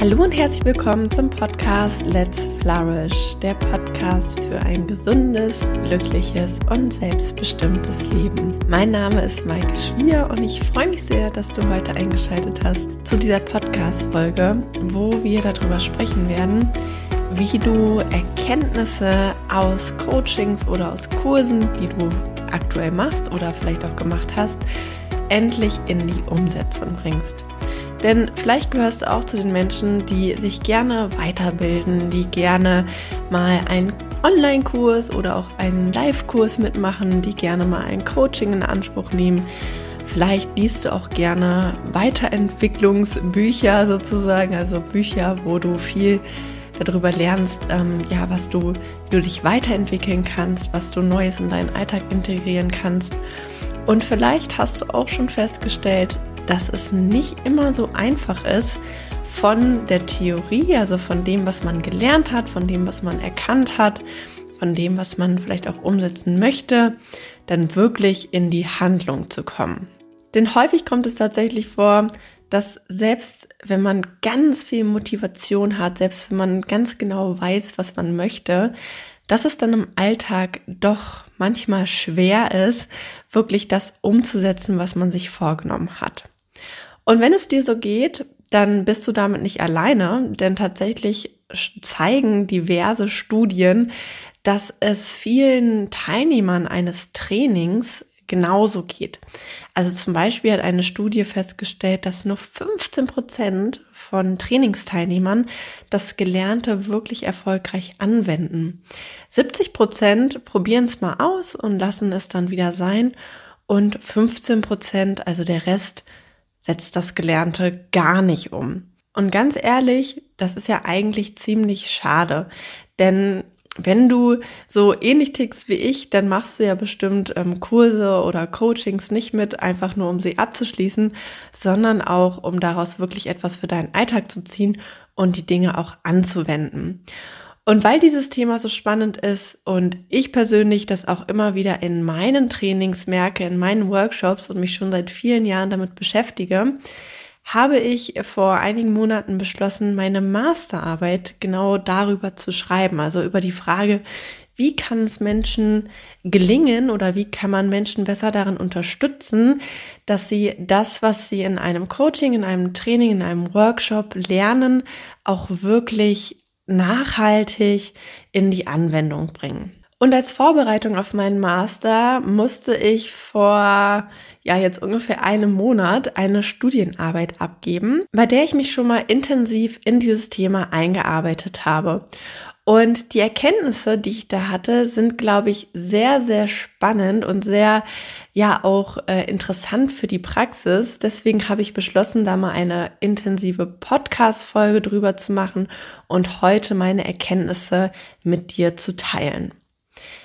Hallo und herzlich willkommen zum Podcast Let's Flourish, der Podcast für ein gesundes, glückliches und selbstbestimmtes Leben. Mein Name ist Maike Schwier und ich freue mich sehr, dass du heute eingeschaltet hast zu dieser Podcast-Folge, wo wir darüber sprechen werden, wie du Erkenntnisse aus Coachings oder aus Kursen, die du aktuell machst oder vielleicht auch gemacht hast, endlich in die Umsetzung bringst. Denn vielleicht gehörst du auch zu den Menschen, die sich gerne weiterbilden, die gerne mal einen Online-Kurs oder auch einen Live-Kurs mitmachen, die gerne mal ein Coaching in Anspruch nehmen. Vielleicht liest du auch gerne Weiterentwicklungsbücher sozusagen, also Bücher, wo du viel darüber lernst, ähm, ja, was du, wie du dich weiterentwickeln kannst, was du Neues in deinen Alltag integrieren kannst. Und vielleicht hast du auch schon festgestellt, dass es nicht immer so einfach ist, von der Theorie, also von dem, was man gelernt hat, von dem, was man erkannt hat, von dem, was man vielleicht auch umsetzen möchte, dann wirklich in die Handlung zu kommen. Denn häufig kommt es tatsächlich vor, dass selbst wenn man ganz viel Motivation hat, selbst wenn man ganz genau weiß, was man möchte, dass es dann im Alltag doch manchmal schwer ist, wirklich das umzusetzen, was man sich vorgenommen hat. Und wenn es dir so geht, dann bist du damit nicht alleine, denn tatsächlich zeigen diverse Studien, dass es vielen Teilnehmern eines Trainings genauso geht. Also zum Beispiel hat eine Studie festgestellt, dass nur 15 Prozent von Trainingsteilnehmern das Gelernte wirklich erfolgreich anwenden. 70 Prozent probieren es mal aus und lassen es dann wieder sein. Und 15 Prozent, also der Rest, setzt das Gelernte gar nicht um. Und ganz ehrlich, das ist ja eigentlich ziemlich schade, denn wenn du so ähnlich tickst wie ich, dann machst du ja bestimmt ähm, Kurse oder Coachings nicht mit, einfach nur um sie abzuschließen, sondern auch um daraus wirklich etwas für deinen Alltag zu ziehen und die Dinge auch anzuwenden. Und weil dieses Thema so spannend ist und ich persönlich das auch immer wieder in meinen Trainings merke, in meinen Workshops und mich schon seit vielen Jahren damit beschäftige, habe ich vor einigen Monaten beschlossen, meine Masterarbeit genau darüber zu schreiben, also über die Frage, wie kann es Menschen gelingen oder wie kann man Menschen besser darin unterstützen, dass sie das, was sie in einem Coaching, in einem Training, in einem Workshop lernen, auch wirklich nachhaltig in die Anwendung bringen. Und als Vorbereitung auf meinen Master musste ich vor ja jetzt ungefähr einem Monat eine Studienarbeit abgeben, bei der ich mich schon mal intensiv in dieses Thema eingearbeitet habe. Und die Erkenntnisse, die ich da hatte, sind, glaube ich, sehr, sehr spannend und sehr, ja, auch äh, interessant für die Praxis. Deswegen habe ich beschlossen, da mal eine intensive Podcast-Folge drüber zu machen und heute meine Erkenntnisse mit dir zu teilen.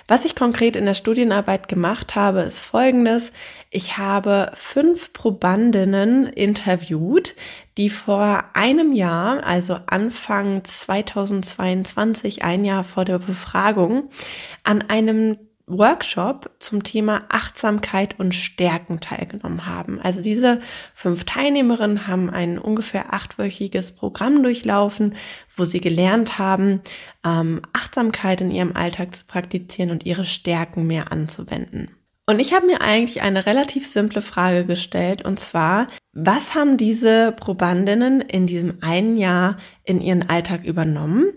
Was ich konkret in der Studienarbeit gemacht habe, ist Folgendes. Ich habe fünf Probandinnen interviewt, die vor einem Jahr, also Anfang 2022, ein Jahr vor der Befragung, an einem Workshop zum Thema Achtsamkeit und Stärken teilgenommen haben. Also diese fünf Teilnehmerinnen haben ein ungefähr achtwöchiges Programm durchlaufen, wo sie gelernt haben, ähm, Achtsamkeit in ihrem Alltag zu praktizieren und ihre Stärken mehr anzuwenden. Und ich habe mir eigentlich eine relativ simple Frage gestellt, und zwar, was haben diese Probandinnen in diesem einen Jahr in ihren Alltag übernommen?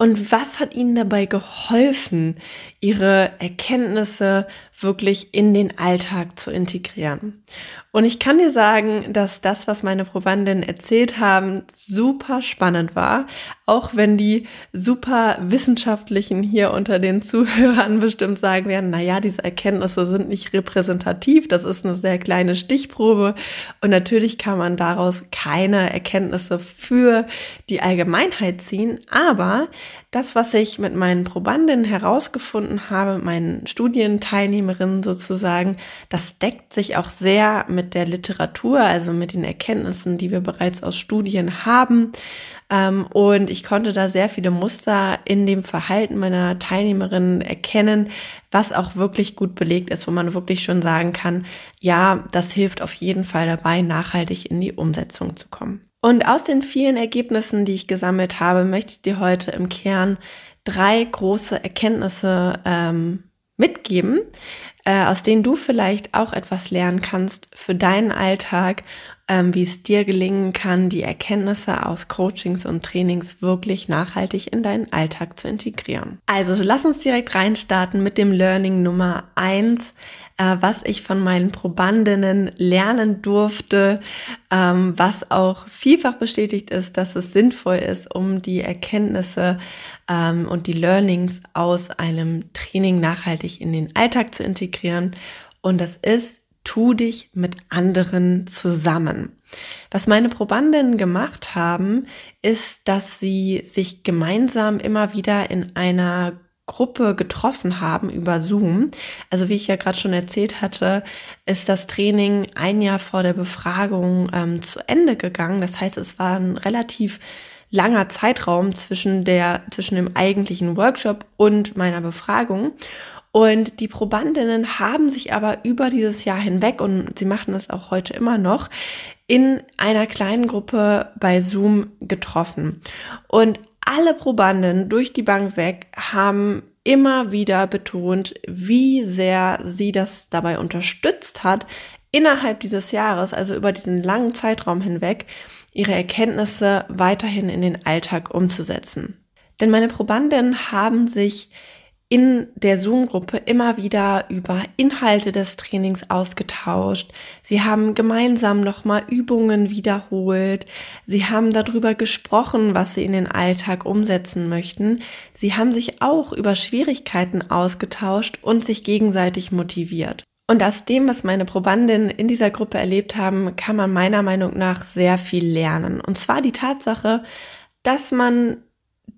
Und was hat ihnen dabei geholfen, ihre Erkenntnisse wirklich in den Alltag zu integrieren? Und ich kann dir sagen, dass das, was meine Probandinnen erzählt haben, super spannend war. Auch wenn die super Wissenschaftlichen hier unter den Zuhörern bestimmt sagen werden, na ja, diese Erkenntnisse sind nicht repräsentativ. Das ist eine sehr kleine Stichprobe. Und natürlich kann man daraus keine Erkenntnisse für die Allgemeinheit ziehen. Aber das, was ich mit meinen Probandinnen herausgefunden habe, meinen Studienteilnehmerinnen sozusagen, das deckt sich auch sehr mit der Literatur, also mit den Erkenntnissen, die wir bereits aus Studien haben. Ähm, und ich konnte da sehr viele Muster in dem Verhalten meiner Teilnehmerinnen erkennen, was auch wirklich gut belegt ist, wo man wirklich schon sagen kann, ja, das hilft auf jeden Fall dabei, nachhaltig in die Umsetzung zu kommen. Und aus den vielen Ergebnissen, die ich gesammelt habe, möchte ich dir heute im Kern drei große Erkenntnisse ähm, mitgeben, äh, aus denen du vielleicht auch etwas lernen kannst für deinen Alltag, ähm, wie es dir gelingen kann, die Erkenntnisse aus Coachings und Trainings wirklich nachhaltig in deinen Alltag zu integrieren. Also lass uns direkt reinstarten mit dem Learning Nummer eins äh, was ich von meinen Probandinnen lernen durfte, ähm, was auch vielfach bestätigt ist, dass es sinnvoll ist, um die Erkenntnisse ähm, und die Learnings aus einem Training nachhaltig in den Alltag zu integrieren. Und das ist, tu dich mit anderen zusammen. Was meine Probandinnen gemacht haben, ist, dass sie sich gemeinsam immer wieder in einer Gruppe getroffen haben über Zoom. Also wie ich ja gerade schon erzählt hatte, ist das Training ein Jahr vor der Befragung ähm, zu Ende gegangen. Das heißt, es war ein relativ langer Zeitraum zwischen der, zwischen dem eigentlichen Workshop und meiner Befragung. Und die Probandinnen haben sich aber über dieses Jahr hinweg, und sie machen es auch heute immer noch, in einer kleinen Gruppe bei Zoom getroffen. Und alle Probanden durch die Bank weg haben immer wieder betont, wie sehr sie das dabei unterstützt hat, innerhalb dieses Jahres, also über diesen langen Zeitraum hinweg, ihre Erkenntnisse weiterhin in den Alltag umzusetzen. Denn meine Probanden haben sich in der Zoom-Gruppe immer wieder über Inhalte des Trainings ausgetauscht. Sie haben gemeinsam nochmal Übungen wiederholt. Sie haben darüber gesprochen, was sie in den Alltag umsetzen möchten. Sie haben sich auch über Schwierigkeiten ausgetauscht und sich gegenseitig motiviert. Und aus dem, was meine Probandinnen in dieser Gruppe erlebt haben, kann man meiner Meinung nach sehr viel lernen. Und zwar die Tatsache, dass man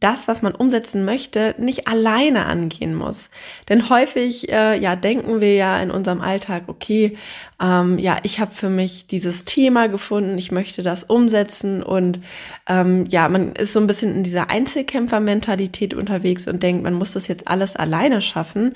das, was man umsetzen möchte, nicht alleine angehen muss. Denn häufig, äh, ja, denken wir ja in unserem Alltag, okay, ähm, ja, ich habe für mich dieses Thema gefunden, ich möchte das umsetzen und ähm, ja, man ist so ein bisschen in dieser Einzelkämpfermentalität unterwegs und denkt, man muss das jetzt alles alleine schaffen.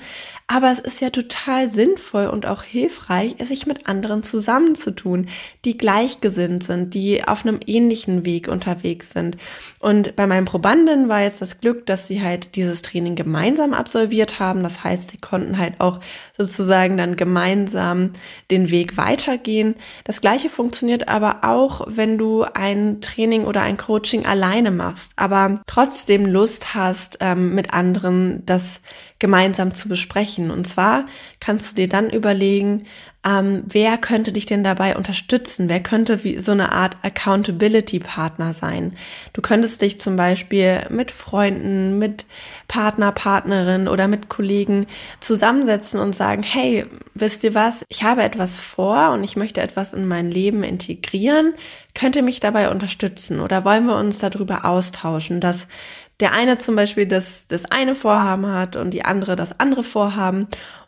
Aber es ist ja total sinnvoll und auch hilfreich, sich mit anderen zusammenzutun, die gleichgesinnt sind, die auf einem ähnlichen Weg unterwegs sind. Und bei meinen Probanden war jetzt das Glück, dass sie halt dieses Training gemeinsam absolviert haben. Das heißt, sie konnten halt auch sozusagen dann gemeinsam den Weg Weg weitergehen. Das gleiche funktioniert aber auch, wenn du ein Training oder ein Coaching alleine machst, aber trotzdem Lust hast, ähm, mit anderen das gemeinsam zu besprechen. Und zwar kannst du dir dann überlegen, ähm, wer könnte dich denn dabei unterstützen? Wer könnte wie so eine Art Accountability-Partner sein? Du könntest dich zum Beispiel mit Freunden, mit Partner, Partnerin oder mit Kollegen zusammensetzen und sagen, hey, wisst ihr was? Ich habe etwas vor und ich möchte etwas in mein Leben integrieren. Könnt ihr mich dabei unterstützen? Oder wollen wir uns darüber austauschen, dass der eine zum Beispiel das, das eine Vorhaben hat und die andere das andere Vorhaben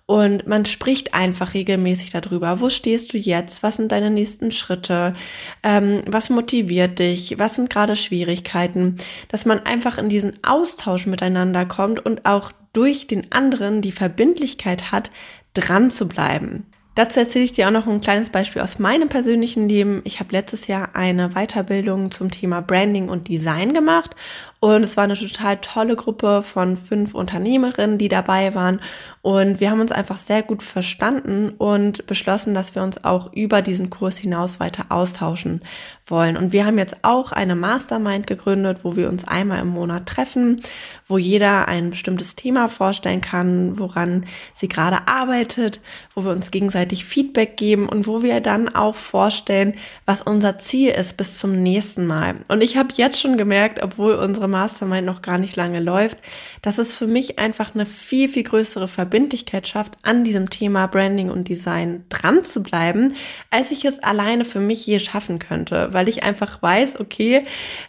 und man spricht einfach regelmäßig darüber. Wo stehst du jetzt? Was sind deine nächsten Schritte? Ähm, was motiviert dich? Was sind gerade Schwierigkeiten? Dass man einfach in diesen Austausch miteinander kommt und auch durch den anderen die Verbindlichkeit hat, dran zu bleiben. Dazu erzähle ich dir auch noch ein kleines Beispiel aus meinem persönlichen Leben. Ich habe letztes Jahr eine Weiterbildung zum Thema Branding und Design gemacht und es war eine total tolle Gruppe von fünf Unternehmerinnen, die dabei waren. Und wir haben uns einfach sehr gut verstanden und beschlossen, dass wir uns auch über diesen Kurs hinaus weiter austauschen wollen. Und wir haben jetzt auch eine Mastermind gegründet, wo wir uns einmal im Monat treffen, wo jeder ein bestimmtes Thema vorstellen kann, woran sie gerade arbeitet, wo wir uns gegenseitig Feedback geben und wo wir dann auch vorstellen, was unser Ziel ist bis zum nächsten Mal. Und ich habe jetzt schon gemerkt, obwohl unsere Mastermind noch gar nicht lange läuft, dass es für mich einfach eine viel, viel größere Verbindlichkeit schafft, an diesem Thema Branding und Design dran zu bleiben, als ich es alleine für mich je schaffen könnte, weil ich einfach weiß, okay,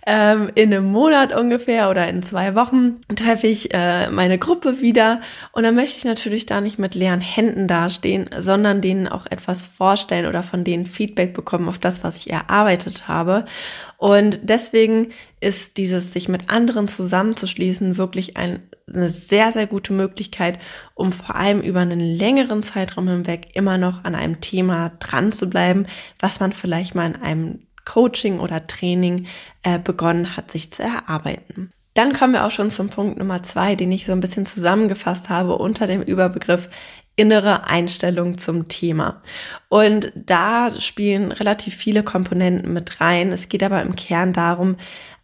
ähm, in einem Monat ungefähr oder in zwei Wochen treffe ich äh, meine Gruppe wieder und dann möchte ich natürlich da nicht mit leeren Händen dastehen, sondern denen auch etwas vorstellen oder von denen Feedback bekommen auf das, was ich erarbeitet habe. Und deswegen ist dieses sich mit anderen zusammenzuschließen wirklich ein, eine sehr, sehr gute Möglichkeit, um vor allem über einen längeren Zeitraum hinweg immer noch an einem Thema dran zu bleiben, was man vielleicht mal in einem Coaching oder Training äh, begonnen hat, sich zu erarbeiten. Dann kommen wir auch schon zum Punkt Nummer zwei, den ich so ein bisschen zusammengefasst habe unter dem Überbegriff innere Einstellung zum Thema. Und da spielen relativ viele Komponenten mit rein. Es geht aber im Kern darum,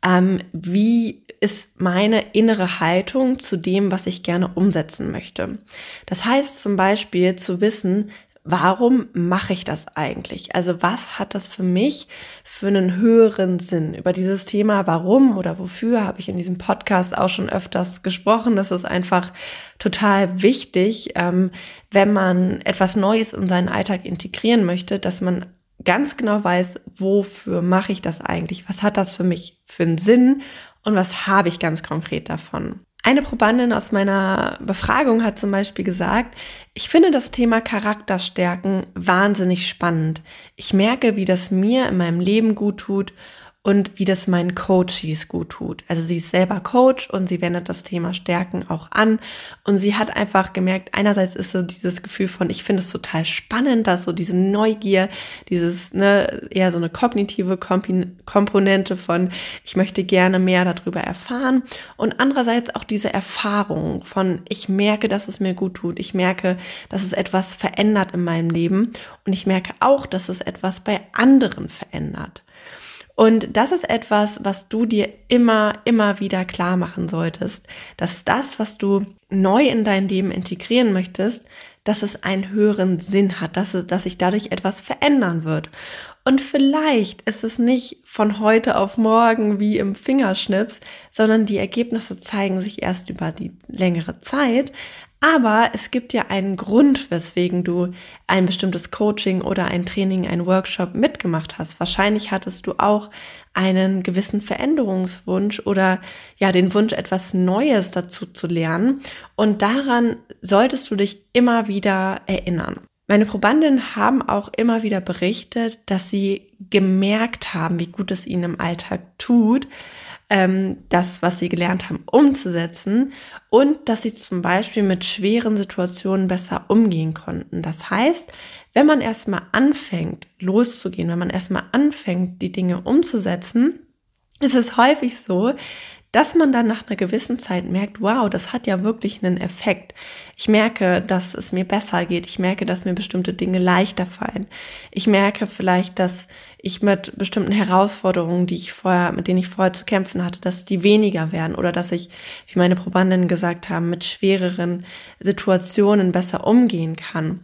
ähm, wie ist meine innere Haltung zu dem, was ich gerne umsetzen möchte. Das heißt zum Beispiel zu wissen, warum mache ich das eigentlich? Also was hat das für mich für einen höheren Sinn? Über dieses Thema warum oder wofür habe ich in diesem Podcast auch schon öfters gesprochen. Das ist einfach total wichtig, ähm, wenn man etwas Neues in seinen Alltag integrieren möchte, dass man ganz genau weiß, wofür mache ich das eigentlich? Was hat das für mich für einen Sinn? Und was habe ich ganz konkret davon? Eine Probandin aus meiner Befragung hat zum Beispiel gesagt, ich finde das Thema Charakterstärken wahnsinnig spannend. Ich merke, wie das mir in meinem Leben gut tut und wie das meinen Coaches gut tut. Also sie ist selber Coach und sie wendet das Thema Stärken auch an und sie hat einfach gemerkt, einerseits ist so dieses Gefühl von, ich finde es total spannend, dass so diese Neugier, dieses, ne, eher so eine kognitive Komponente von, ich möchte gerne mehr darüber erfahren und andererseits auch diese Erfahrung von, ich merke, dass es mir gut tut, ich merke, dass es etwas verändert in meinem Leben und ich merke auch, dass es etwas bei anderen verändert. Und das ist etwas, was du dir immer, immer wieder klar machen solltest, dass das, was du neu in dein Leben integrieren möchtest, dass es einen höheren Sinn hat, dass, es, dass sich dadurch etwas verändern wird. Und vielleicht ist es nicht von heute auf morgen wie im Fingerschnips, sondern die Ergebnisse zeigen sich erst über die längere Zeit. Aber es gibt ja einen Grund, weswegen du ein bestimmtes Coaching oder ein Training, ein Workshop mitgemacht hast. Wahrscheinlich hattest du auch einen gewissen Veränderungswunsch oder ja den Wunsch, etwas Neues dazu zu lernen. Und daran solltest du dich immer wieder erinnern. Meine Probandinnen haben auch immer wieder berichtet, dass sie gemerkt haben, wie gut es ihnen im Alltag tut, ähm, das, was sie gelernt haben, umzusetzen und dass sie zum Beispiel mit schweren Situationen besser umgehen konnten. Das heißt, wenn man erstmal anfängt, loszugehen, wenn man erstmal anfängt, die Dinge umzusetzen, ist es häufig so, dass man dann nach einer gewissen Zeit merkt, wow, das hat ja wirklich einen Effekt. Ich merke, dass es mir besser geht. Ich merke, dass mir bestimmte Dinge leichter fallen. Ich merke vielleicht, dass ich mit bestimmten Herausforderungen, die ich vorher, mit denen ich vorher zu kämpfen hatte, dass die weniger werden oder dass ich, wie meine Probandinnen gesagt haben, mit schwereren Situationen besser umgehen kann.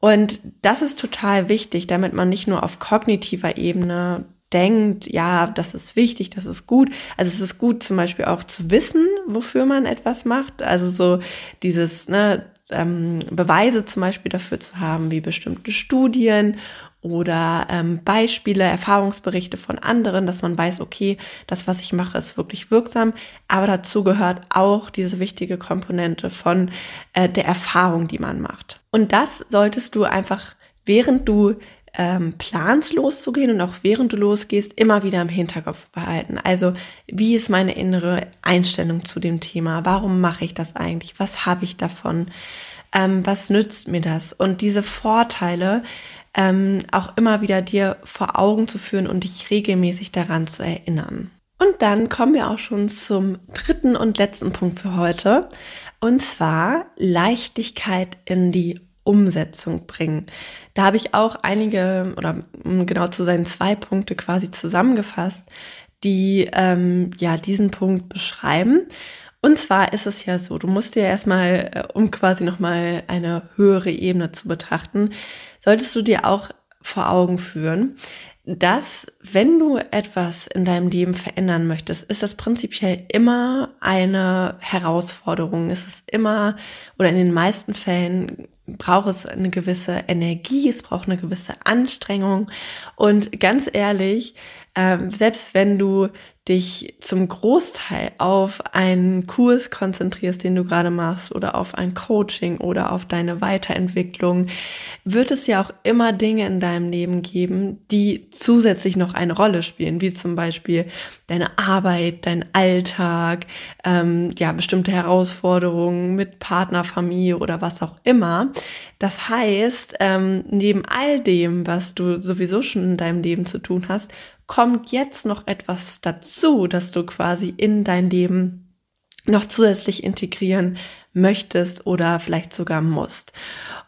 Und das ist total wichtig, damit man nicht nur auf kognitiver Ebene denkt, ja, das ist wichtig, das ist gut. Also es ist gut zum Beispiel auch zu wissen, wofür man etwas macht. Also so dieses, ne, ähm, Beweise zum Beispiel dafür zu haben, wie bestimmte Studien oder ähm, Beispiele, Erfahrungsberichte von anderen, dass man weiß, okay, das, was ich mache, ist wirklich wirksam. Aber dazu gehört auch diese wichtige Komponente von äh, der Erfahrung, die man macht. Und das solltest du einfach, während du ähm, planst loszugehen und auch während du losgehst, immer wieder im Hinterkopf behalten. Also, wie ist meine innere Einstellung zu dem Thema? Warum mache ich das eigentlich? Was habe ich davon? Ähm, was nützt mir das? Und diese Vorteile ähm, auch immer wieder dir vor Augen zu führen und dich regelmäßig daran zu erinnern. Und dann kommen wir auch schon zum dritten und letzten Punkt für heute. Und zwar Leichtigkeit in die Umsetzung bringen. Da habe ich auch einige, oder um genau zu sein, zwei Punkte quasi zusammengefasst, die ähm, ja diesen Punkt beschreiben. Und zwar ist es ja so, du musst dir erstmal, äh, um quasi nochmal eine höhere Ebene zu betrachten, solltest du dir auch vor Augen führen, dass wenn du etwas in deinem Leben verändern möchtest, ist das prinzipiell immer eine Herausforderung. Es ist immer oder in den meisten Fällen braucht es eine gewisse Energie, es braucht eine gewisse Anstrengung. Und ganz ehrlich, äh, selbst wenn du dich zum Großteil auf einen Kurs konzentrierst, den du gerade machst oder auf ein Coaching oder auf deine Weiterentwicklung, wird es ja auch immer Dinge in deinem Leben geben, die zusätzlich noch eine Rolle spielen, wie zum Beispiel deine Arbeit, dein Alltag, ähm, ja, bestimmte Herausforderungen mit Partner, Familie oder was auch immer. Das heißt, ähm, neben all dem, was du sowieso schon in deinem Leben zu tun hast, kommt jetzt noch etwas dazu, dass du quasi in dein Leben noch zusätzlich integrieren möchtest oder vielleicht sogar musst.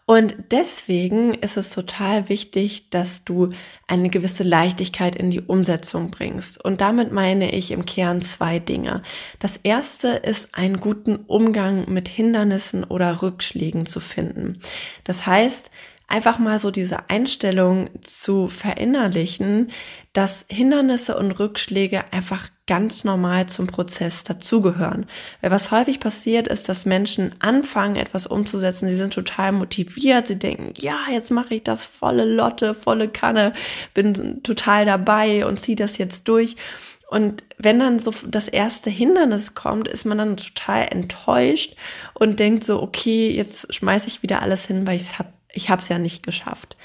Und deswegen ist es total wichtig, dass du eine gewisse Leichtigkeit in die Umsetzung bringst. Und damit meine ich im Kern zwei Dinge. Das erste ist, einen guten Umgang mit Hindernissen oder Rückschlägen zu finden. Das heißt, einfach mal so diese Einstellung zu verinnerlichen, dass Hindernisse und Rückschläge einfach ganz normal zum Prozess dazugehören. Weil was häufig passiert ist, dass Menschen anfangen, etwas umzusetzen. Sie sind total motiviert. Sie denken, ja, jetzt mache ich das volle Lotte, volle Kanne, bin total dabei und ziehe das jetzt durch. Und wenn dann so das erste Hindernis kommt, ist man dann total enttäuscht und denkt so, okay, jetzt schmeiße ich wieder alles hin, weil ich es habe ich habe es ja nicht geschafft.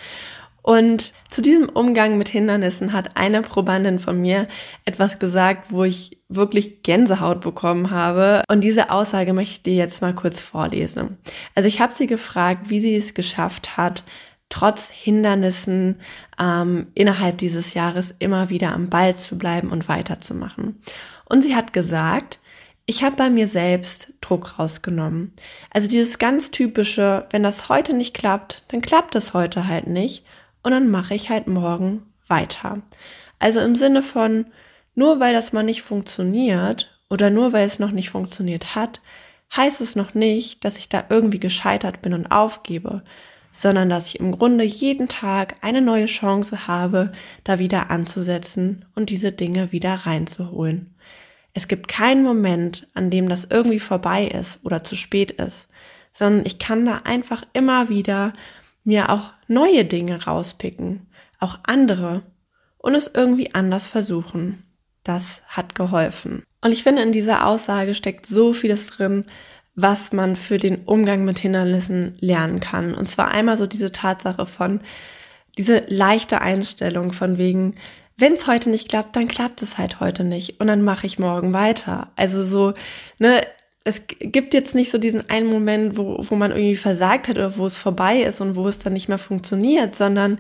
Und zu diesem Umgang mit Hindernissen hat eine Probandin von mir etwas gesagt, wo ich wirklich Gänsehaut bekommen habe. Und diese Aussage möchte ich dir jetzt mal kurz vorlesen. Also ich habe sie gefragt, wie sie es geschafft hat, trotz Hindernissen ähm, innerhalb dieses Jahres immer wieder am Ball zu bleiben und weiterzumachen. Und sie hat gesagt, ich habe bei mir selbst Druck rausgenommen. Also dieses ganz typische, wenn das heute nicht klappt, dann klappt es heute halt nicht und dann mache ich halt morgen weiter. Also im Sinne von, nur weil das mal nicht funktioniert oder nur weil es noch nicht funktioniert hat, heißt es noch nicht, dass ich da irgendwie gescheitert bin und aufgebe, sondern dass ich im Grunde jeden Tag eine neue Chance habe, da wieder anzusetzen und diese Dinge wieder reinzuholen. Es gibt keinen Moment, an dem das irgendwie vorbei ist oder zu spät ist, sondern ich kann da einfach immer wieder mir auch neue Dinge rauspicken, auch andere und es irgendwie anders versuchen. Das hat geholfen. Und ich finde, in dieser Aussage steckt so vieles drin, was man für den Umgang mit Hindernissen lernen kann. Und zwar einmal so diese Tatsache von, diese leichte Einstellung von wegen, wenn es heute nicht klappt, dann klappt es halt heute nicht und dann mache ich morgen weiter. Also so, ne, es gibt jetzt nicht so diesen einen Moment, wo, wo man irgendwie versagt hat oder wo es vorbei ist und wo es dann nicht mehr funktioniert, sondern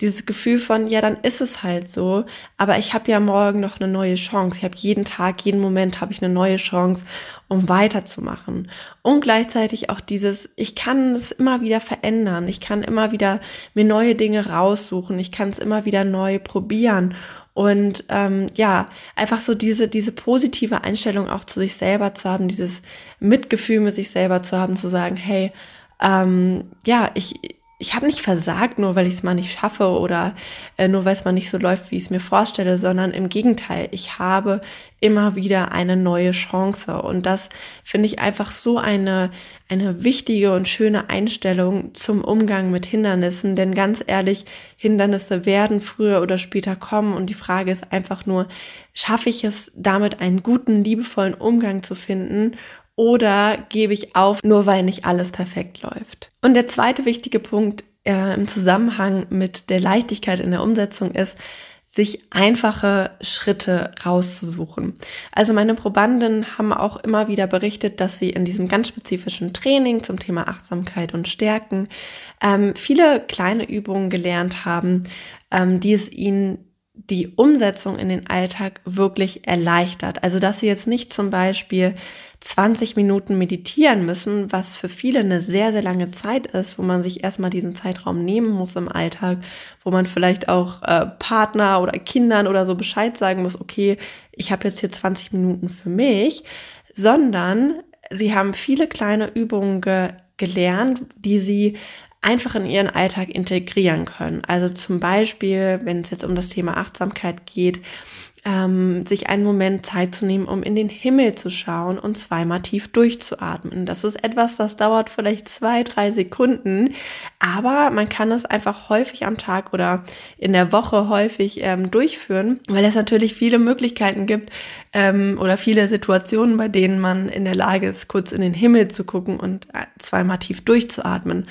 dieses Gefühl von, ja, dann ist es halt so, aber ich habe ja morgen noch eine neue Chance. Ich habe jeden Tag, jeden Moment habe ich eine neue Chance, um weiterzumachen. Und gleichzeitig auch dieses, ich kann es immer wieder verändern. Ich kann immer wieder mir neue Dinge raussuchen. Ich kann es immer wieder neu probieren. Und ähm, ja, einfach so diese, diese positive Einstellung auch zu sich selber zu haben, dieses Mitgefühl mit sich selber zu haben, zu sagen, hey, ähm, ja, ich, ich habe nicht versagt, nur weil ich es mal nicht schaffe oder äh, nur weil es mal nicht so läuft, wie ich es mir vorstelle, sondern im Gegenteil, ich habe immer wieder eine neue Chance. Und das finde ich einfach so eine, eine wichtige und schöne Einstellung zum Umgang mit Hindernissen. Denn ganz ehrlich, Hindernisse werden früher oder später kommen. Und die Frage ist einfach nur, schaffe ich es damit einen guten, liebevollen Umgang zu finden? Oder gebe ich auf, nur weil nicht alles perfekt läuft. Und der zweite wichtige Punkt äh, im Zusammenhang mit der Leichtigkeit in der Umsetzung ist, sich einfache Schritte rauszusuchen. Also meine Probanden haben auch immer wieder berichtet, dass sie in diesem ganz spezifischen Training zum Thema Achtsamkeit und Stärken ähm, viele kleine Übungen gelernt haben, ähm, die es ihnen die Umsetzung in den Alltag wirklich erleichtert. Also dass sie jetzt nicht zum Beispiel 20 Minuten meditieren müssen, was für viele eine sehr, sehr lange Zeit ist, wo man sich erstmal diesen Zeitraum nehmen muss im Alltag, wo man vielleicht auch äh, Partner oder Kindern oder so Bescheid sagen muss, okay, ich habe jetzt hier 20 Minuten für mich, sondern sie haben viele kleine Übungen ge gelernt, die sie einfach in ihren Alltag integrieren können. Also zum Beispiel, wenn es jetzt um das Thema Achtsamkeit geht, ähm, sich einen Moment Zeit zu nehmen, um in den Himmel zu schauen und zweimal tief durchzuatmen. Das ist etwas, das dauert vielleicht zwei, drei Sekunden, aber man kann es einfach häufig am Tag oder in der Woche häufig ähm, durchführen, weil es natürlich viele Möglichkeiten gibt ähm, oder viele Situationen, bei denen man in der Lage ist, kurz in den Himmel zu gucken und äh, zweimal tief durchzuatmen.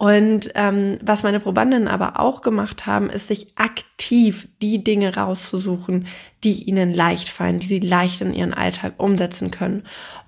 Und ähm, was meine Probandinnen aber auch gemacht haben, ist sich aktiv die Dinge rauszusuchen, die ihnen leicht fallen, die sie leicht in ihren Alltag umsetzen können.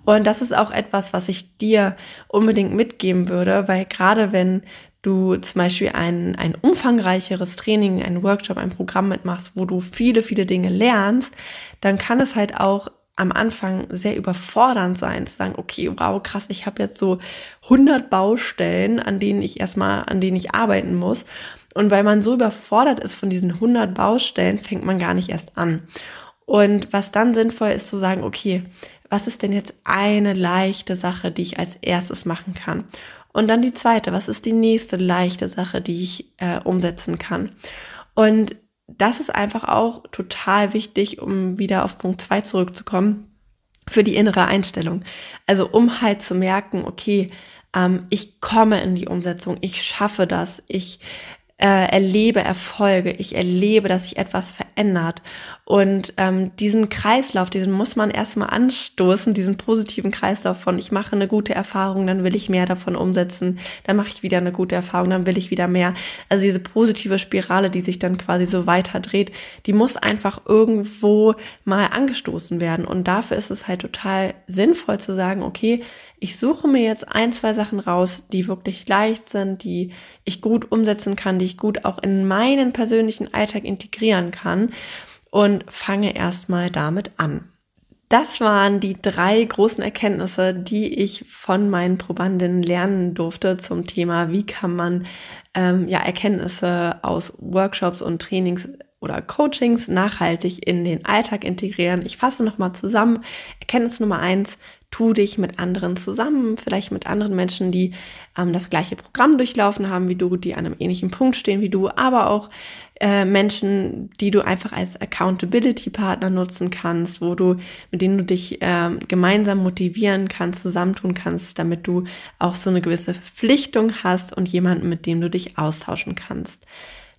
Und das ist auch etwas, was ich dir unbedingt mitgeben würde, weil gerade wenn du zum Beispiel ein, ein umfangreicheres Training, ein Workshop, ein Programm mitmachst, wo du viele, viele Dinge lernst, dann kann es halt auch am Anfang sehr überfordernd sein, zu sagen, okay, wow, krass, ich habe jetzt so 100 Baustellen, an denen ich erstmal, an denen ich arbeiten muss. Und weil man so überfordert ist von diesen 100 Baustellen, fängt man gar nicht erst an. Und was dann sinnvoll ist zu sagen, okay, was ist denn jetzt eine leichte Sache, die ich als erstes machen kann? Und dann die zweite, was ist die nächste leichte Sache, die ich äh, umsetzen kann? Und das ist einfach auch total wichtig, um wieder auf Punkt zwei zurückzukommen, für die innere Einstellung. Also um halt zu merken, okay, ähm, ich komme in die Umsetzung, ich schaffe das, ich äh, erlebe Erfolge, ich erlebe, dass sich etwas verändert. Und ähm, diesen Kreislauf, diesen muss man erstmal anstoßen, diesen positiven Kreislauf von ich mache eine gute Erfahrung, dann will ich mehr davon umsetzen, dann mache ich wieder eine gute Erfahrung, dann will ich wieder mehr. Also diese positive Spirale, die sich dann quasi so weiter dreht, die muss einfach irgendwo mal angestoßen werden. Und dafür ist es halt total sinnvoll zu sagen, okay, ich suche mir jetzt ein, zwei Sachen raus, die wirklich leicht sind, die ich gut umsetzen kann, die ich gut auch in meinen persönlichen Alltag integrieren kann und fange erstmal damit an. Das waren die drei großen Erkenntnisse, die ich von meinen Probandinnen lernen durfte zum Thema, wie kann man ähm, ja Erkenntnisse aus Workshops und Trainings oder Coachings nachhaltig in den Alltag integrieren. Ich fasse nochmal zusammen. Erkenntnis Nummer eins, tu dich mit anderen zusammen, vielleicht mit anderen Menschen, die ähm, das gleiche Programm durchlaufen haben wie du, die an einem ähnlichen Punkt stehen wie du, aber auch äh, Menschen, die du einfach als Accountability-Partner nutzen kannst, wo du, mit denen du dich äh, gemeinsam motivieren kannst, zusammentun kannst, damit du auch so eine gewisse Verpflichtung hast und jemanden, mit dem du dich austauschen kannst.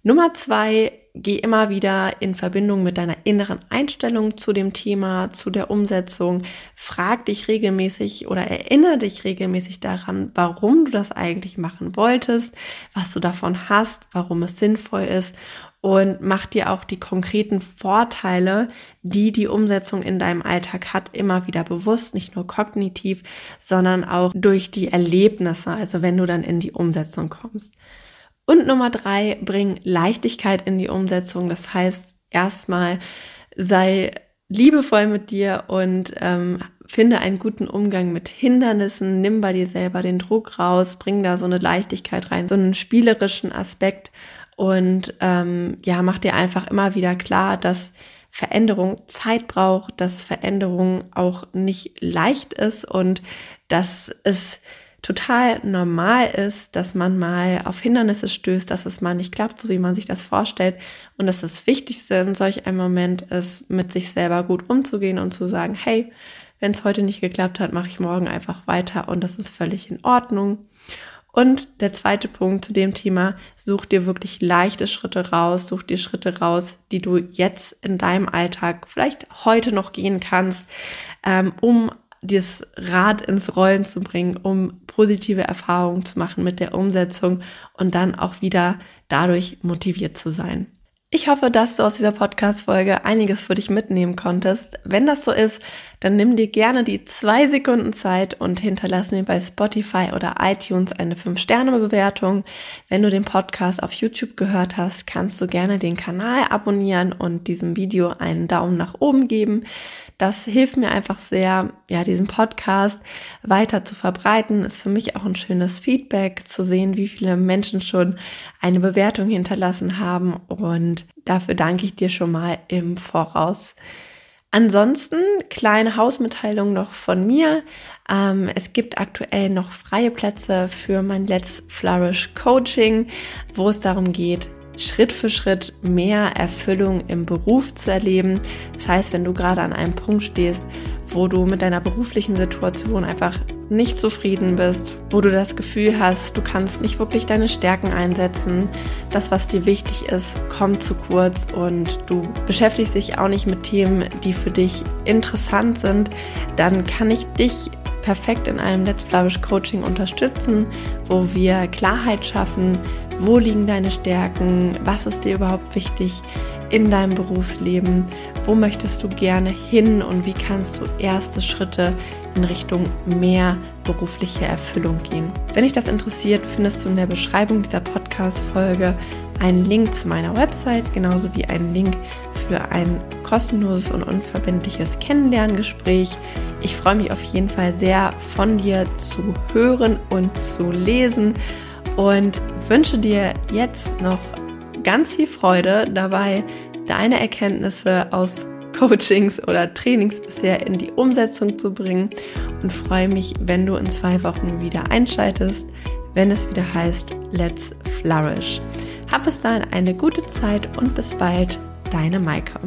Nummer zwei, geh immer wieder in Verbindung mit deiner inneren Einstellung zu dem Thema, zu der Umsetzung. Frag dich regelmäßig oder erinnere dich regelmäßig daran, warum du das eigentlich machen wolltest, was du davon hast, warum es sinnvoll ist und mach dir auch die konkreten Vorteile, die die Umsetzung in deinem Alltag hat, immer wieder bewusst, nicht nur kognitiv, sondern auch durch die Erlebnisse, also wenn du dann in die Umsetzung kommst. Und Nummer drei, bring Leichtigkeit in die Umsetzung. Das heißt, erstmal sei liebevoll mit dir und ähm, finde einen guten Umgang mit Hindernissen, nimm bei dir selber den Druck raus, bring da so eine Leichtigkeit rein, so einen spielerischen Aspekt. Und ähm, ja, mach dir einfach immer wieder klar, dass Veränderung Zeit braucht, dass Veränderung auch nicht leicht ist und dass es total normal ist, dass man mal auf Hindernisse stößt, dass es mal nicht klappt, so wie man sich das vorstellt. Und dass das Wichtigste in solch einem Moment ist, mit sich selber gut umzugehen und zu sagen, hey, wenn es heute nicht geklappt hat, mache ich morgen einfach weiter und das ist völlig in Ordnung. Und der zweite Punkt zu dem Thema, such dir wirklich leichte Schritte raus, such dir Schritte raus, die du jetzt in deinem Alltag vielleicht heute noch gehen kannst, ähm, um das Rad ins Rollen zu bringen, um positive Erfahrungen zu machen mit der Umsetzung und dann auch wieder dadurch motiviert zu sein. Ich hoffe, dass du aus dieser Podcast-Folge einiges für dich mitnehmen konntest. Wenn das so ist, dann nimm dir gerne die zwei Sekunden Zeit und hinterlass mir bei Spotify oder iTunes eine 5-Sterne-Bewertung. Wenn du den Podcast auf YouTube gehört hast, kannst du gerne den Kanal abonnieren und diesem Video einen Daumen nach oben geben. Das hilft mir einfach sehr, ja, diesen Podcast weiter zu verbreiten. Ist für mich auch ein schönes Feedback zu sehen, wie viele Menschen schon eine Bewertung hinterlassen haben. Und dafür danke ich dir schon mal im Voraus. Ansonsten kleine Hausmitteilung noch von mir. Ähm, es gibt aktuell noch freie Plätze für mein Let's Flourish Coaching, wo es darum geht, Schritt für Schritt mehr Erfüllung im Beruf zu erleben. Das heißt, wenn du gerade an einem Punkt stehst, wo du mit deiner beruflichen Situation einfach nicht zufrieden bist, wo du das Gefühl hast, du kannst nicht wirklich deine Stärken einsetzen, das, was dir wichtig ist, kommt zu kurz und du beschäftigst dich auch nicht mit Themen, die für dich interessant sind, dann kann ich dich perfekt in einem Let's Flourish Coaching unterstützen, wo wir Klarheit schaffen, wo liegen deine Stärken, was ist dir überhaupt wichtig in deinem Berufsleben, wo möchtest du gerne hin und wie kannst du erste Schritte in Richtung mehr berufliche Erfüllung gehen. Wenn dich das interessiert, findest du in der Beschreibung dieser Podcast-Folge einen Link zu meiner Website, genauso wie einen Link für ein kostenloses und unverbindliches Kennenlerngespräch. Ich freue mich auf jeden Fall sehr von dir zu hören und zu lesen und wünsche dir jetzt noch ganz viel Freude dabei, deine Erkenntnisse aus Coachings oder Trainings bisher in die Umsetzung zu bringen und freue mich, wenn du in zwei Wochen wieder einschaltest, wenn es wieder heißt Let's Flourish. Hab bis dahin eine gute Zeit und bis bald, deine Maike.